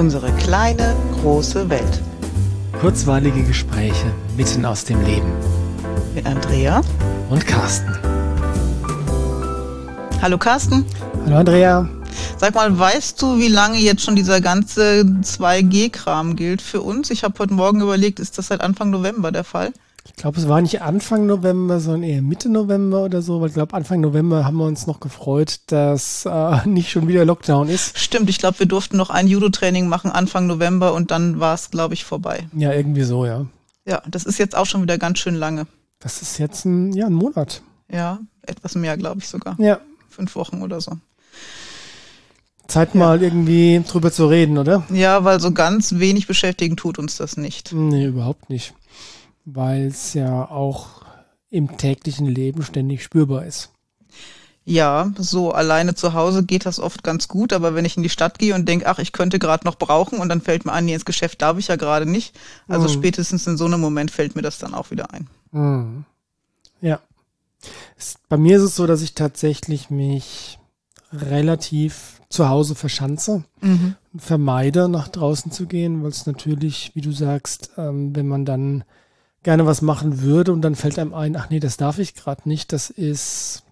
Unsere kleine, große Welt. Kurzweilige Gespräche mitten aus dem Leben. Mit Andrea und Carsten. Hallo Carsten. Hallo Andrea. Sag mal, weißt du, wie lange jetzt schon dieser ganze 2G-Kram gilt für uns? Ich habe heute Morgen überlegt, ist das seit Anfang November der Fall? Ich glaube, es war nicht Anfang November, sondern eher Mitte November oder so, weil ich glaube, Anfang November haben wir uns noch gefreut, dass äh, nicht schon wieder Lockdown ist. Stimmt, ich glaube, wir durften noch ein Judo-Training machen Anfang November und dann war es, glaube ich, vorbei. Ja, irgendwie so, ja. Ja, das ist jetzt auch schon wieder ganz schön lange. Das ist jetzt ein, ja, ein Monat. Ja, etwas mehr, glaube ich sogar. Ja. Fünf Wochen oder so. Zeit mal irgendwie drüber zu reden, oder? Ja, weil so ganz wenig beschäftigen tut uns das nicht. Nee, überhaupt nicht weil es ja auch im täglichen Leben ständig spürbar ist. Ja, so alleine zu Hause geht das oft ganz gut, aber wenn ich in die Stadt gehe und denke, ach, ich könnte gerade noch brauchen und dann fällt mir ein, nee, ins Geschäft darf ich ja gerade nicht. Also mhm. spätestens in so einem Moment fällt mir das dann auch wieder ein. Mhm. Ja. Bei mir ist es so, dass ich tatsächlich mich relativ zu Hause verschanze, mhm. vermeide, nach draußen zu gehen, weil es natürlich, wie du sagst, ähm, wenn man dann gerne was machen würde und dann fällt einem ein, ach nee, das darf ich gerade nicht. Das ist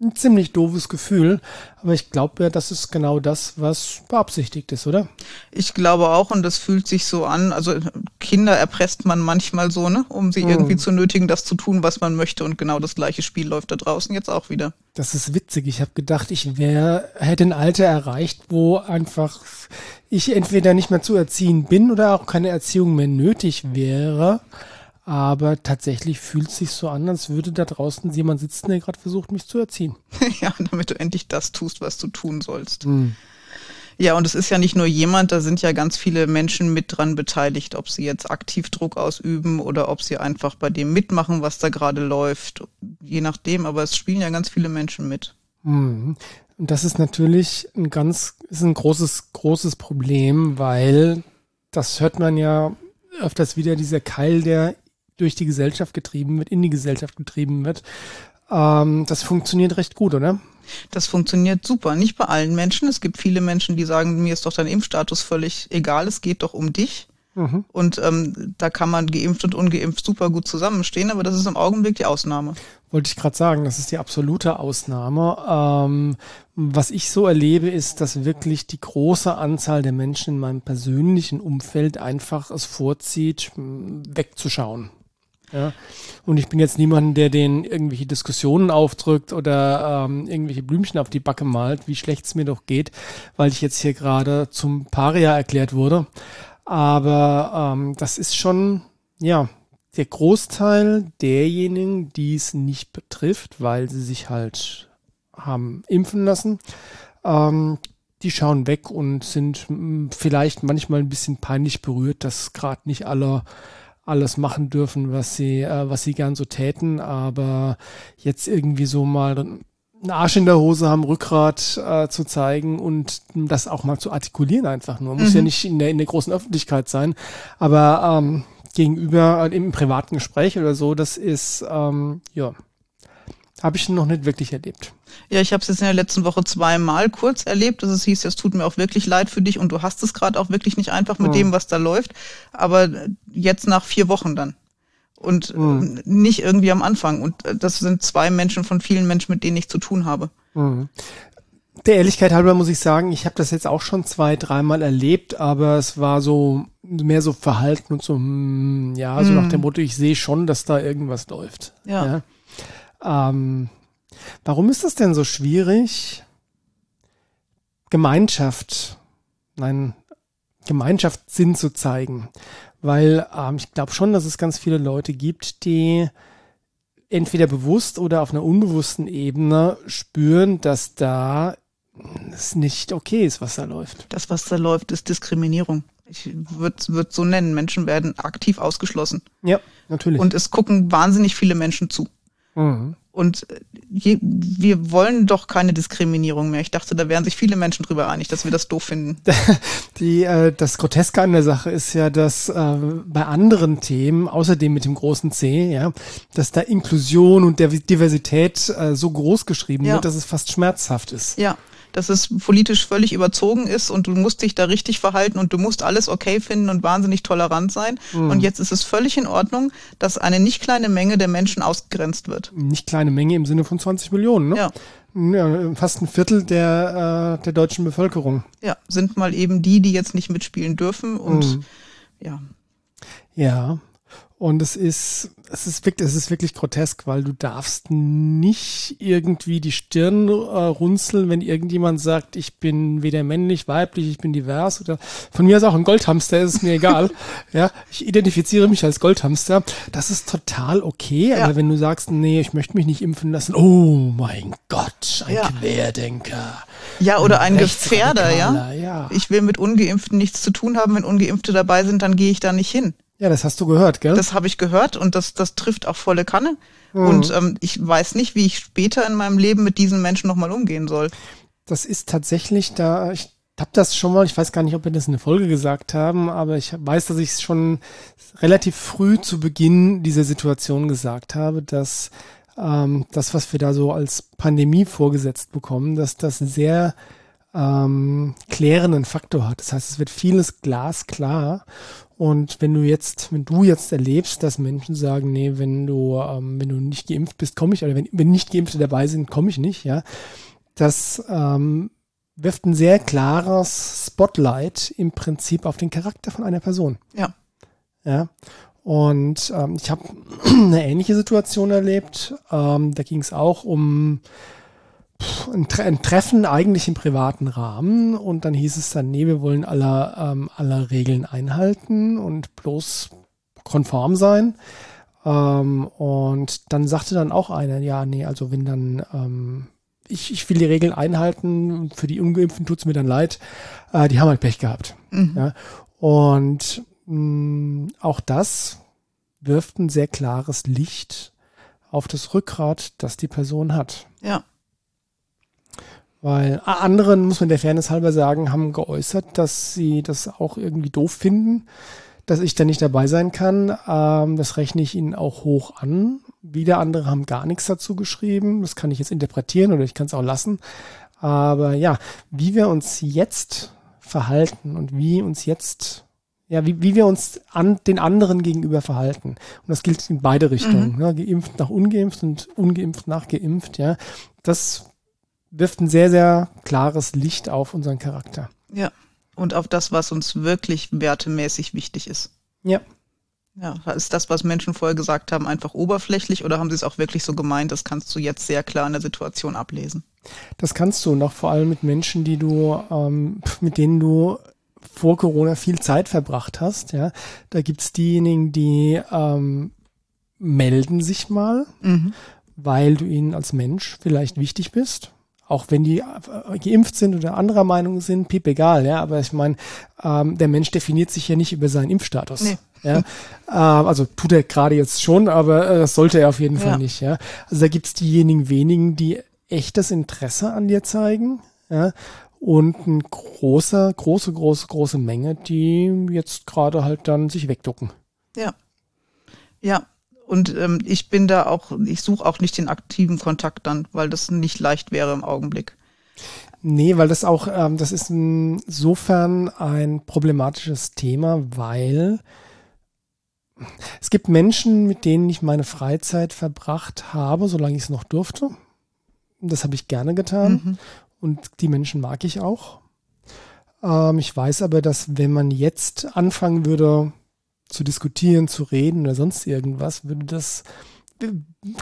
ein ziemlich doofes Gefühl, aber ich glaube ja, das ist genau das, was beabsichtigt ist, oder? Ich glaube auch und das fühlt sich so an. Also Kinder erpresst man manchmal so, ne, um sie mhm. irgendwie zu nötigen, das zu tun, was man möchte und genau das gleiche Spiel läuft da draußen jetzt auch wieder. Das ist witzig. Ich habe gedacht, ich wäre hätte ein Alter erreicht, wo einfach ich entweder nicht mehr zu erziehen bin oder auch keine Erziehung mehr nötig wäre aber tatsächlich fühlt es sich so an, als würde da draußen jemand sitzen, der gerade versucht, mich zu erziehen. ja, damit du endlich das tust, was du tun sollst. Mhm. Ja, und es ist ja nicht nur jemand, da sind ja ganz viele Menschen mit dran beteiligt, ob sie jetzt aktiv Druck ausüben oder ob sie einfach bei dem mitmachen, was da gerade läuft. Je nachdem, aber es spielen ja ganz viele Menschen mit. Mhm. Und das ist natürlich ein ganz, ist ein großes, großes Problem, weil das hört man ja öfters wieder, dieser Keil, der durch die Gesellschaft getrieben wird, in die Gesellschaft getrieben wird. Ähm, das funktioniert recht gut, oder? Das funktioniert super. Nicht bei allen Menschen. Es gibt viele Menschen, die sagen, mir ist doch dein Impfstatus völlig egal, es geht doch um dich. Mhm. Und ähm, da kann man geimpft und ungeimpft super gut zusammenstehen, aber das ist im Augenblick die Ausnahme. Wollte ich gerade sagen, das ist die absolute Ausnahme. Ähm, was ich so erlebe, ist, dass wirklich die große Anzahl der Menschen in meinem persönlichen Umfeld einfach es vorzieht, wegzuschauen. Ja. Und ich bin jetzt niemand, der den irgendwelche Diskussionen aufdrückt oder ähm, irgendwelche Blümchen auf die Backe malt, wie schlecht es mir doch geht, weil ich jetzt hier gerade zum Paria erklärt wurde. Aber ähm, das ist schon, ja, der Großteil derjenigen, die es nicht betrifft, weil sie sich halt haben impfen lassen, ähm, die schauen weg und sind hm, vielleicht manchmal ein bisschen peinlich berührt, dass gerade nicht alle alles machen dürfen, was sie, äh, was sie gern so täten, aber jetzt irgendwie so mal einen Arsch in der Hose haben, Rückgrat äh, zu zeigen und das auch mal zu artikulieren einfach nur. Muss mhm. ja nicht in der, in der großen Öffentlichkeit sein, aber ähm, gegenüber äh, im privaten Gespräch oder so, das ist, ähm, ja, habe ich noch nicht wirklich erlebt. Ja, ich habe es jetzt in der letzten Woche zweimal kurz erlebt. Also es hieß, es tut mir auch wirklich leid für dich und du hast es gerade auch wirklich nicht einfach mit mhm. dem, was da läuft. Aber jetzt nach vier Wochen dann. Und mhm. nicht irgendwie am Anfang. Und äh, das sind zwei Menschen von vielen Menschen, mit denen ich zu tun habe. Mhm. Der Ehrlichkeit halber muss ich sagen, ich habe das jetzt auch schon zwei, dreimal erlebt, aber es war so mehr so Verhalten und so, hm, ja, so nach mhm. dem Motto, ich sehe schon, dass da irgendwas läuft. Ja. ja. Ähm, warum ist das denn so schwierig, Gemeinschaft, nein, Gemeinschaftssinn zu zeigen? Weil ähm, ich glaube schon, dass es ganz viele Leute gibt, die entweder bewusst oder auf einer unbewussten Ebene spüren, dass da es nicht okay ist, was da läuft. Das, was da läuft, ist Diskriminierung. Ich würde es so nennen. Menschen werden aktiv ausgeschlossen. Ja, natürlich. Und es gucken wahnsinnig viele Menschen zu. Mhm. Und äh, je, wir wollen doch keine Diskriminierung mehr. Ich dachte, da wären sich viele Menschen drüber einig, dass wir das doof finden. Die, äh, das Groteske an der Sache ist ja, dass äh, bei anderen Themen, außerdem mit dem großen C, ja, dass da Inklusion und der Diversität äh, so groß geschrieben ja. wird, dass es fast schmerzhaft ist. Ja. Dass es politisch völlig überzogen ist und du musst dich da richtig verhalten und du musst alles okay finden und wahnsinnig tolerant sein. Mhm. Und jetzt ist es völlig in Ordnung, dass eine nicht kleine Menge der Menschen ausgegrenzt wird. Nicht kleine Menge im Sinne von 20 Millionen, ne? Ja. Ja, fast ein Viertel der, äh, der deutschen Bevölkerung. Ja, sind mal eben die, die jetzt nicht mitspielen dürfen und mhm. ja. Ja, und es ist, es ist wirklich, es ist wirklich grotesk, weil du darfst nicht irgendwie die Stirn äh, runzeln, wenn irgendjemand sagt, ich bin weder männlich, weiblich, ich bin divers oder von mir ist auch ein Goldhamster, ist mir egal. ja, ich identifiziere mich als Goldhamster. Das ist total okay. Ja. Aber wenn du sagst, nee, ich möchte mich nicht impfen lassen, oh mein Gott, ein ja. Querdenker. Ja, oder ein, ein Gefährder, ja? ja. Ich will mit Ungeimpften nichts zu tun haben. Wenn Ungeimpfte dabei sind, dann gehe ich da nicht hin. Ja, das hast du gehört, gell? Das habe ich gehört und das, das trifft auch volle Kanne. Mhm. Und ähm, ich weiß nicht, wie ich später in meinem Leben mit diesen Menschen nochmal umgehen soll. Das ist tatsächlich da, ich habe das schon mal, ich weiß gar nicht, ob wir das in der Folge gesagt haben, aber ich weiß, dass ich es schon relativ früh zu Beginn dieser Situation gesagt habe, dass ähm, das, was wir da so als Pandemie vorgesetzt bekommen, dass das sehr ähm, klärenden Faktor hat. Das heißt, es wird vieles glasklar und wenn du jetzt, wenn du jetzt erlebst, dass Menschen sagen, nee, wenn du, ähm, wenn du nicht geimpft bist, komme ich, oder wenn, wenn nicht Geimpfte dabei sind, komme ich nicht, ja, das ähm, wirft ein sehr klares Spotlight im Prinzip auf den Charakter von einer Person. Ja. Ja. Und ähm, ich habe eine ähnliche Situation erlebt. Ähm, da ging es auch um ein, ein, Treffen eigentlich im privaten Rahmen und dann hieß es dann, nee, wir wollen aller, ähm, aller Regeln einhalten und bloß konform sein. Ähm, und dann sagte dann auch einer, ja, nee, also wenn dann, ähm, ich, ich will die Regeln einhalten, für die Ungeimpften tut's mir dann leid, äh, die haben halt Pech gehabt. Mhm. Ja? Und mh, mm, auch das wirft ein sehr klares Licht auf das Rückgrat, das die Person hat. Ja. Weil andere, muss man der Fairness halber sagen, haben geäußert, dass sie das auch irgendwie doof finden, dass ich da nicht dabei sein kann. Ähm, das rechne ich ihnen auch hoch an. Wieder andere haben gar nichts dazu geschrieben. Das kann ich jetzt interpretieren oder ich kann es auch lassen. Aber ja, wie wir uns jetzt verhalten und wie uns jetzt, ja, wie, wie wir uns an den anderen gegenüber verhalten. Und das gilt in beide Richtungen. Mhm. Ne? Geimpft nach ungeimpft und ungeimpft nach geimpft, ja. Das wirft ein sehr, sehr klares Licht auf unseren Charakter. Ja. Und auf das, was uns wirklich wertemäßig wichtig ist. Ja. Ja, ist das, was Menschen vorher gesagt haben, einfach oberflächlich oder haben sie es auch wirklich so gemeint? Das kannst du jetzt sehr klar in der Situation ablesen. Das kannst du noch vor allem mit Menschen, die du, ähm, mit denen du vor Corona viel Zeit verbracht hast. Ja, da gibt's diejenigen, die ähm, melden sich mal, mhm. weil du ihnen als Mensch vielleicht wichtig bist auch wenn die äh, geimpft sind oder anderer Meinung sind, piep egal, ja, aber ich meine, ähm, der Mensch definiert sich ja nicht über seinen Impfstatus. Nee. Ja, ähm, also tut er gerade jetzt schon, aber äh, das sollte er auf jeden Fall ja. nicht, ja. Also da gibt's diejenigen wenigen, die echtes Interesse an dir zeigen, ja, und eine große, große, große, große Menge, die jetzt gerade halt dann sich wegducken. Ja. Ja, und ähm, ich bin da auch, ich suche auch nicht den aktiven Kontakt dann, weil das nicht leicht wäre im Augenblick. Nee, weil das auch, ähm, das ist insofern ein problematisches Thema, weil es gibt Menschen, mit denen ich meine Freizeit verbracht habe, solange ich es noch durfte. Das habe ich gerne getan. Mhm. Und die Menschen mag ich auch. Ähm, ich weiß aber, dass wenn man jetzt anfangen würde, zu diskutieren, zu reden oder sonst irgendwas, würde das,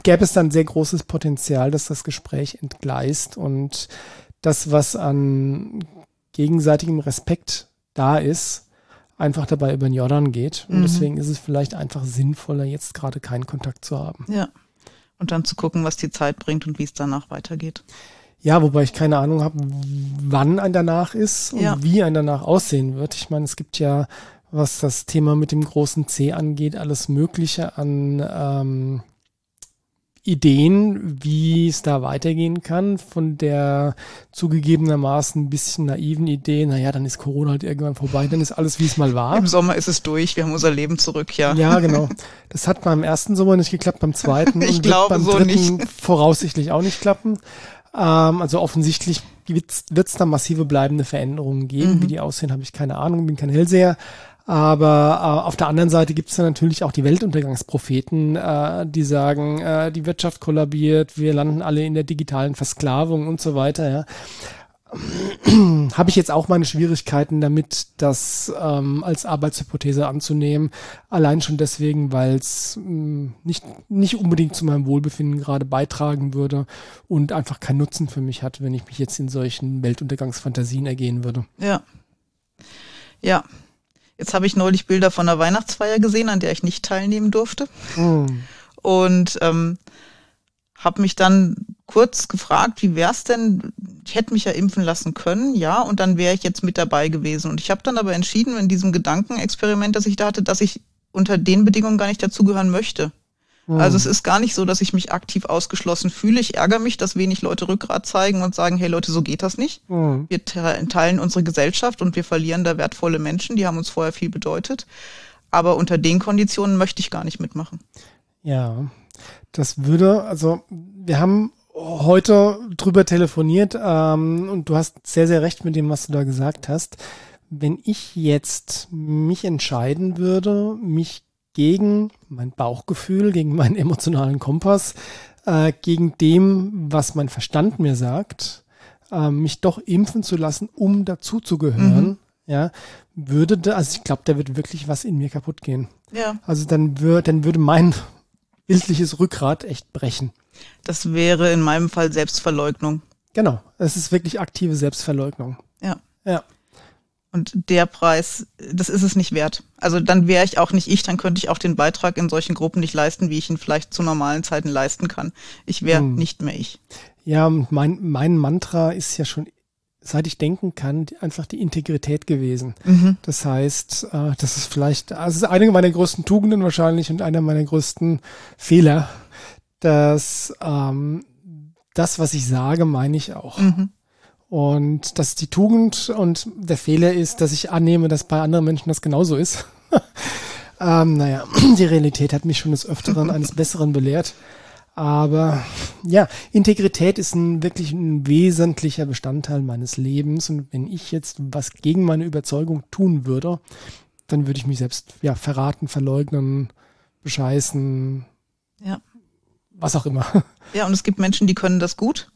gäbe es dann sehr großes Potenzial, dass das Gespräch entgleist und das, was an gegenseitigem Respekt da ist, einfach dabei über den Jordan geht. Und mhm. deswegen ist es vielleicht einfach sinnvoller, jetzt gerade keinen Kontakt zu haben. Ja. Und dann zu gucken, was die Zeit bringt und wie es danach weitergeht. Ja, wobei ich keine Ahnung habe, wann ein danach ist und ja. wie ein danach aussehen wird. Ich meine, es gibt ja was das Thema mit dem großen C angeht, alles Mögliche an ähm, Ideen, wie es da weitergehen kann, von der zugegebenermaßen ein bisschen naiven Idee, naja, dann ist Corona halt irgendwann vorbei, dann ist alles, wie es mal war. Im Sommer ist es durch, wir haben unser Leben zurück, ja. Ja, genau. Das hat beim ersten Sommer nicht geklappt, beim zweiten ich und glaube beim so dritten nicht. voraussichtlich auch nicht klappen. Ähm, also offensichtlich wird es da massive bleibende Veränderungen geben. Mhm. Wie die aussehen, habe ich keine Ahnung, bin kein Hellseher. Aber äh, auf der anderen Seite gibt es dann natürlich auch die Weltuntergangspropheten, äh, die sagen, äh, die Wirtschaft kollabiert, wir landen alle in der digitalen Versklavung und so weiter. Ja. habe ich jetzt auch meine Schwierigkeiten damit, das ähm, als Arbeitshypothese anzunehmen. Allein schon deswegen, weil es ähm, nicht, nicht unbedingt zu meinem Wohlbefinden gerade beitragen würde und einfach keinen Nutzen für mich hat, wenn ich mich jetzt in solchen Weltuntergangsfantasien ergehen würde. Ja. Ja. Jetzt habe ich neulich Bilder von einer Weihnachtsfeier gesehen, an der ich nicht teilnehmen durfte. Mhm. Und ähm, habe mich dann kurz gefragt, wie wär's denn, ich hätte mich ja impfen lassen können, ja, und dann wäre ich jetzt mit dabei gewesen. Und ich habe dann aber entschieden, in diesem Gedankenexperiment, das ich da hatte, dass ich unter den Bedingungen gar nicht dazugehören möchte. Mhm. Also es ist gar nicht so, dass ich mich aktiv ausgeschlossen fühle. Ich ärgere mich, dass wenig Leute Rückgrat zeigen und sagen, hey Leute, so geht das nicht. Mhm. Wir teilen unsere Gesellschaft und wir verlieren da wertvolle Menschen, die haben uns vorher viel bedeutet. Aber unter den Konditionen möchte ich gar nicht mitmachen. Ja, das würde, also wir haben heute drüber telefoniert ähm, und du hast sehr, sehr recht mit dem, was du da gesagt hast. Wenn ich jetzt mich entscheiden würde, mich gegen mein Bauchgefühl, gegen meinen emotionalen Kompass, äh, gegen dem, was mein Verstand mir sagt, äh, mich doch impfen zu lassen, um dazuzugehören, mhm. ja, würde da, also ich glaube, da wird wirklich was in mir kaputt gehen. Ja. Also dann würde, dann würde mein bildliches Rückgrat echt brechen. Das wäre in meinem Fall Selbstverleugnung. Genau, es ist wirklich aktive Selbstverleugnung. Ja. Ja. Und der Preis, das ist es nicht wert. Also dann wäre ich auch nicht ich, dann könnte ich auch den Beitrag in solchen Gruppen nicht leisten, wie ich ihn vielleicht zu normalen Zeiten leisten kann. Ich wäre hm. nicht mehr ich. Ja, mein, mein Mantra ist ja schon, seit ich denken kann, einfach die Integrität gewesen. Mhm. Das heißt, äh, das ist vielleicht, also ist eine meiner größten Tugenden wahrscheinlich und einer meiner größten Fehler, dass ähm, das, was ich sage, meine ich auch. Mhm. Und dass die Tugend und der Fehler ist, dass ich annehme, dass bei anderen Menschen das genauso ist. ähm, naja, die Realität hat mich schon des Öfteren eines Besseren belehrt. Aber ja, Integrität ist ein wirklich ein wesentlicher Bestandteil meines Lebens. Und wenn ich jetzt was gegen meine Überzeugung tun würde, dann würde ich mich selbst ja verraten, verleugnen, bescheißen. Ja was auch immer. Ja, und es gibt Menschen, die können das gut.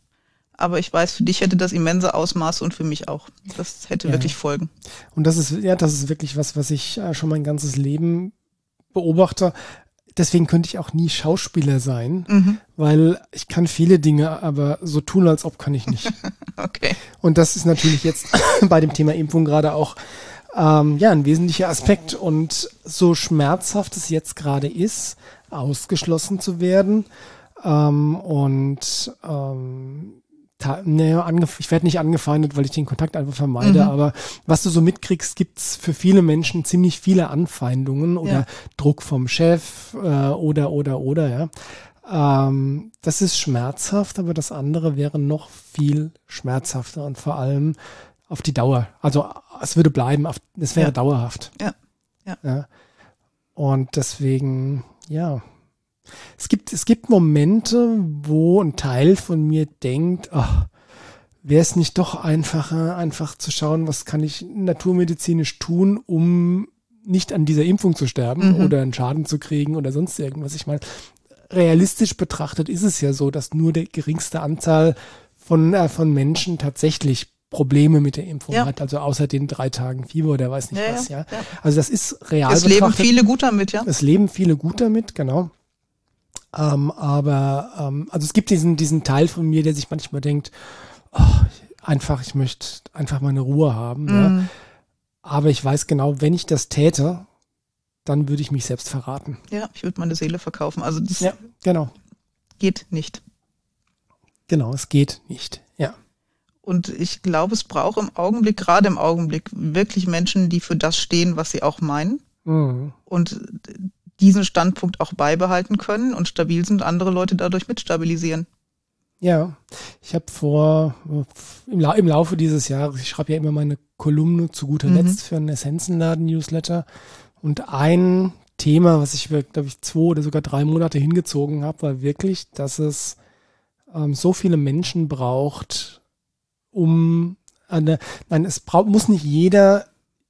Aber ich weiß, für dich hätte das immense Ausmaße und für mich auch. Das hätte ja. wirklich Folgen. Und das ist, ja, das ist wirklich was, was ich äh, schon mein ganzes Leben beobachte. Deswegen könnte ich auch nie Schauspieler sein, mhm. weil ich kann viele Dinge, aber so tun, als ob kann ich nicht. okay. Und das ist natürlich jetzt bei dem Thema Impfung gerade auch ähm, ja ein wesentlicher Aspekt. Und so schmerzhaft es jetzt gerade ist, ausgeschlossen zu werden. Ähm, und ähm, naja, ich werde nicht angefeindet, weil ich den Kontakt einfach vermeide, mhm. aber was du so mitkriegst, gibt's für viele Menschen ziemlich viele Anfeindungen oder ja. Druck vom Chef äh, oder oder oder ja. Ähm, das ist schmerzhaft, aber das andere wäre noch viel schmerzhafter und vor allem auf die Dauer. Also es würde bleiben, es wäre ja. dauerhaft. Ja. ja. ja. Und deswegen ja. Es gibt, es gibt Momente, wo ein Teil von mir denkt, ach, wäre es nicht doch einfacher, einfach zu schauen, was kann ich naturmedizinisch tun, um nicht an dieser Impfung zu sterben mhm. oder einen Schaden zu kriegen oder sonst irgendwas. Ich meine, realistisch betrachtet ist es ja so, dass nur der geringste Anzahl von, äh, von Menschen tatsächlich Probleme mit der Impfung ja. hat, also außer den drei Tagen Fieber oder weiß nicht ja, was, ja. ja. Also das ist real. Es leben viele gut damit, ja. Es leben viele gut damit, genau. Ähm, aber ähm, also es gibt diesen, diesen Teil von mir, der sich manchmal denkt, oh, einfach, ich möchte einfach meine Ruhe haben. Mhm. Ja. Aber ich weiß genau, wenn ich das täte, dann würde ich mich selbst verraten. Ja, ich würde meine Seele verkaufen. Also das ja, genau. geht nicht. Genau, es geht nicht. Ja. Und ich glaube, es braucht im Augenblick, gerade im Augenblick, wirklich Menschen, die für das stehen, was sie auch meinen. Mhm. Und diesen Standpunkt auch beibehalten können und stabil sind, andere Leute dadurch mitstabilisieren. Ja, ich habe vor, im, La im, Laufe dieses Jahres, ich schreibe ja immer meine Kolumne zu guter mhm. Letzt für einen Essenzenladen-Newsletter. Und ein Thema, was ich, glaube ich, zwei oder sogar drei Monate hingezogen habe, war wirklich, dass es ähm, so viele Menschen braucht, um eine, nein, es braucht, muss nicht jeder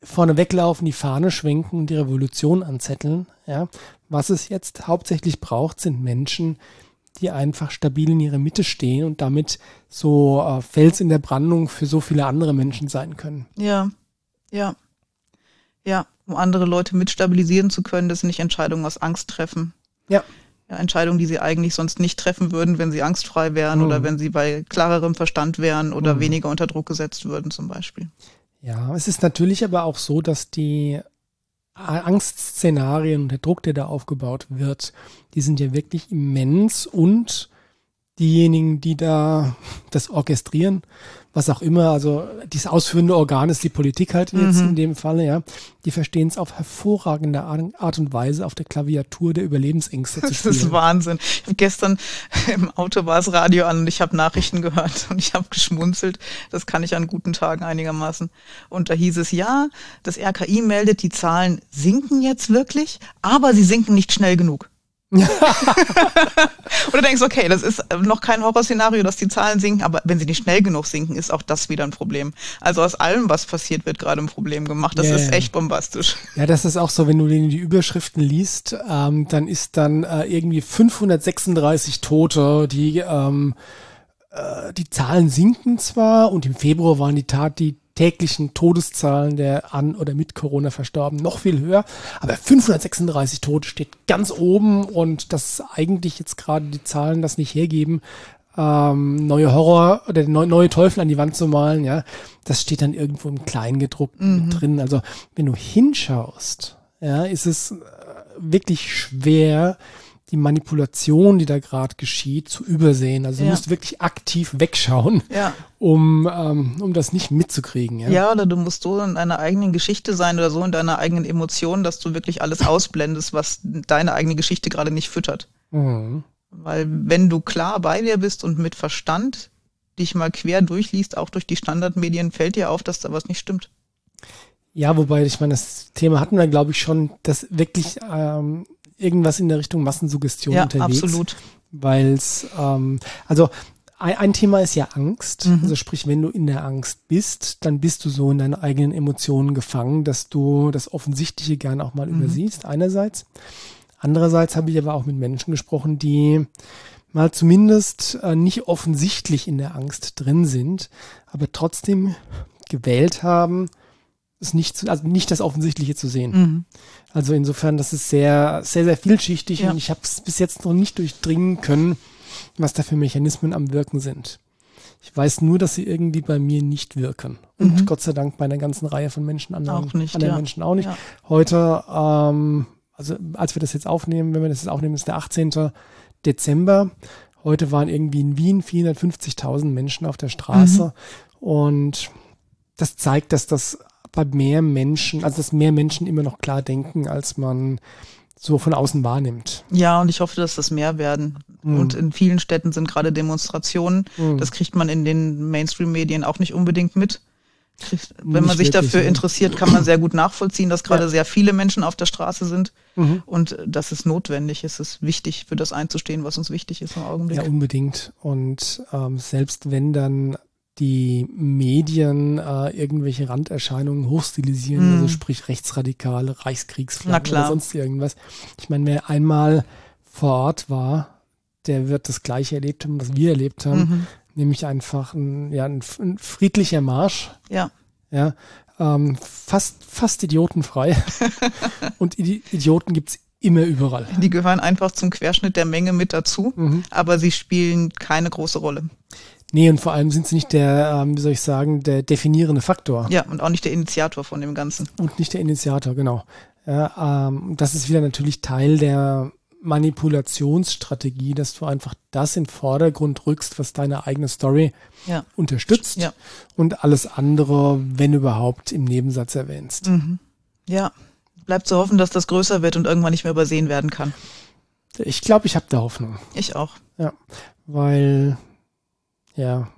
vorne weglaufen, die Fahne schwenken die Revolution anzetteln. Ja. Was es jetzt hauptsächlich braucht, sind Menschen, die einfach stabil in ihrer Mitte stehen und damit so äh, Fels in der Brandung für so viele andere Menschen sein können. Ja, ja, ja, um andere Leute mit stabilisieren zu können, dass sie nicht Entscheidungen aus Angst treffen. Ja. Ja, Entscheidungen, die sie eigentlich sonst nicht treffen würden, wenn sie angstfrei wären mhm. oder wenn sie bei klarerem Verstand wären oder mhm. weniger unter Druck gesetzt würden zum Beispiel. Ja, es ist natürlich aber auch so, dass die Angstszenarien und der Druck, der da aufgebaut wird, die sind ja wirklich immens und diejenigen, die da das orchestrieren, was auch immer, also dieses ausführende Organ ist die Politik halt jetzt mhm. in dem Falle, ja, die verstehen es auf hervorragende Art und Weise auf der Klaviatur der Überlebensängste zu spielen. Das ist Wahnsinn. Gestern im Auto war das Radio an und ich habe Nachrichten gehört und ich habe geschmunzelt. Das kann ich an guten Tagen einigermaßen. Und da hieß es, ja, das RKI meldet, die Zahlen sinken jetzt wirklich, aber sie sinken nicht schnell genug. Oder denkst, okay, das ist noch kein Horrorszenario, dass die Zahlen sinken, aber wenn sie nicht schnell genug sinken, ist auch das wieder ein Problem. Also aus allem, was passiert, wird gerade ein Problem gemacht. Das yeah. ist echt bombastisch. Ja, das ist auch so, wenn du die Überschriften liest, ähm, dann ist dann äh, irgendwie 536 Tote, die ähm, äh, die Zahlen sinken zwar und im Februar waren die Tat, die täglichen Todeszahlen der an oder mit Corona verstorben noch viel höher. Aber 536 Tote steht ganz oben und das eigentlich jetzt gerade die Zahlen das nicht hergeben, ähm, neue Horror oder neue, neue Teufel an die Wand zu malen, ja, das steht dann irgendwo im Kleingedruckten mhm. drin. Also wenn du hinschaust, ja, ist es äh, wirklich schwer, die Manipulation, die da gerade geschieht, zu übersehen. Also ja. du musst wirklich aktiv wegschauen, ja. um, ähm, um das nicht mitzukriegen. Ja? ja, oder du musst so in deiner eigenen Geschichte sein oder so in deiner eigenen Emotion, dass du wirklich alles ausblendest, was deine eigene Geschichte gerade nicht füttert. Mhm. Weil wenn du klar bei dir bist und mit Verstand dich mal quer durchliest, auch durch die Standardmedien, fällt dir auf, dass da was nicht stimmt. Ja, wobei, ich meine, das Thema hatten wir, glaube ich, schon, dass wirklich ähm, irgendwas in der Richtung Massensuggestion ja, unterwegs. Absolut. Weil es, ähm, also ein, Thema ist ja Angst. Mhm. Also sprich, wenn du in der Angst bist, dann bist du so in deinen eigenen Emotionen gefangen, dass du das Offensichtliche gerne auch mal mhm. übersiehst, einerseits. Andererseits habe ich aber auch mit Menschen gesprochen, die mal zumindest äh, nicht offensichtlich in der Angst drin sind, aber trotzdem gewählt haben, es nicht, also nicht das Offensichtliche zu sehen. Mhm. Also insofern, das ist sehr, sehr, sehr vielschichtig ja. und ich habe es bis jetzt noch nicht durchdringen können, was da für Mechanismen am Wirken sind. Ich weiß nur, dass sie irgendwie bei mir nicht wirken. Und mhm. Gott sei Dank bei einer ganzen Reihe von Menschen, anderen, auch nicht, anderen ja. Menschen auch nicht. Ja. Heute, ähm, also als wir das jetzt aufnehmen, wenn wir das jetzt aufnehmen, ist der 18. Dezember. Heute waren irgendwie in Wien 450.000 Menschen auf der Straße. Mhm. Und das zeigt, dass das bei mehr Menschen, also dass mehr Menschen immer noch klar denken, als man so von außen wahrnimmt. Ja, und ich hoffe, dass das mehr werden. Mhm. Und in vielen Städten sind gerade Demonstrationen. Mhm. Das kriegt man in den Mainstream-Medien auch nicht unbedingt mit. Wenn man sich dafür ja. interessiert, kann man sehr gut nachvollziehen, dass gerade ja. sehr viele Menschen auf der Straße sind. Mhm. Und das ist notwendig. Es ist wichtig, für das einzustehen, was uns wichtig ist im Augenblick. Ja, unbedingt. Und ähm, selbst wenn dann die Medien äh, irgendwelche Randerscheinungen hochstilisieren, mm. also sprich rechtsradikale, Reichskriegsflaggen oder sonst irgendwas. Ich meine, wer einmal vor Ort war, der wird das Gleiche erlebt haben, was wir erlebt haben, mhm. nämlich einfach ein, ja, ein, ein, friedlicher Marsch. Ja. Ja. Ähm, fast, fast idiotenfrei. Und Idioten gibt's immer überall. Die gehören einfach zum Querschnitt der Menge mit dazu, mhm. aber sie spielen keine große Rolle. Nee, und vor allem sind sie nicht der, ähm, wie soll ich sagen, der definierende Faktor. Ja, und auch nicht der Initiator von dem Ganzen. Und nicht der Initiator, genau. Ja, ähm, das ist wieder natürlich Teil der Manipulationsstrategie, dass du einfach das in den Vordergrund rückst, was deine eigene Story ja. unterstützt ja. und alles andere, wenn überhaupt, im Nebensatz erwähnst. Mhm. Ja, bleibt zu hoffen, dass das größer wird und irgendwann nicht mehr übersehen werden kann. Ich glaube, ich habe da Hoffnung. Ich auch. Ja, weil ja.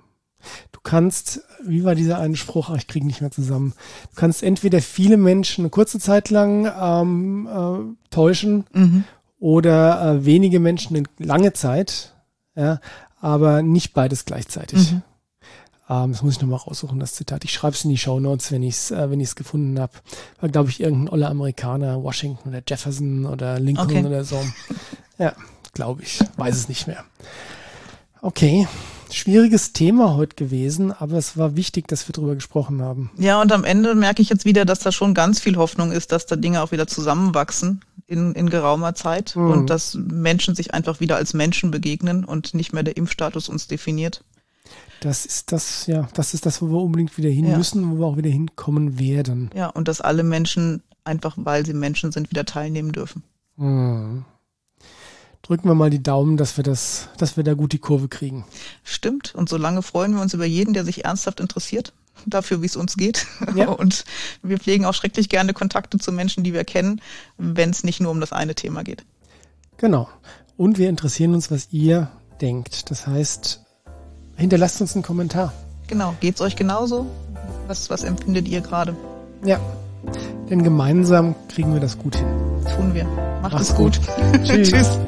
Du kannst, wie war dieser eine Spruch? Ach, ich kriege nicht mehr zusammen. Du kannst entweder viele Menschen eine kurze Zeit lang ähm, äh, täuschen mhm. oder äh, wenige Menschen eine lange Zeit. Ja, aber nicht beides gleichzeitig. Mhm. Ähm, das muss ich nochmal raussuchen, das Zitat. Ich schreibe es in die Show Notes, wenn ich es äh, wenn ich's gefunden habe. War, glaube ich, irgendein oller Amerikaner, Washington oder Jefferson oder Lincoln okay. oder so. Ja, glaube ich. Weiß es nicht mehr. Okay. Schwieriges Thema heute gewesen, aber es war wichtig, dass wir darüber gesprochen haben. Ja, und am Ende merke ich jetzt wieder, dass da schon ganz viel Hoffnung ist, dass da Dinge auch wieder zusammenwachsen in, in geraumer Zeit mhm. und dass Menschen sich einfach wieder als Menschen begegnen und nicht mehr der Impfstatus uns definiert. Das ist das, ja, das ist das, wo wir unbedingt wieder hin ja. müssen, wo wir auch wieder hinkommen werden. Ja, und dass alle Menschen einfach, weil sie Menschen sind, wieder teilnehmen dürfen. Mhm drücken wir mal die Daumen, dass wir das, dass wir da gut die Kurve kriegen. Stimmt. Und solange freuen wir uns über jeden, der sich ernsthaft interessiert dafür, wie es uns geht. Ja. Und wir pflegen auch schrecklich gerne Kontakte zu Menschen, die wir kennen, wenn es nicht nur um das eine Thema geht. Genau. Und wir interessieren uns, was ihr denkt. Das heißt, hinterlasst uns einen Kommentar. Genau. Geht's euch genauso? Was, was empfindet ihr gerade? Ja. Denn gemeinsam kriegen wir das gut hin. Tun wir. Macht Mach's es gut. gut. Tschüss. Tschüss.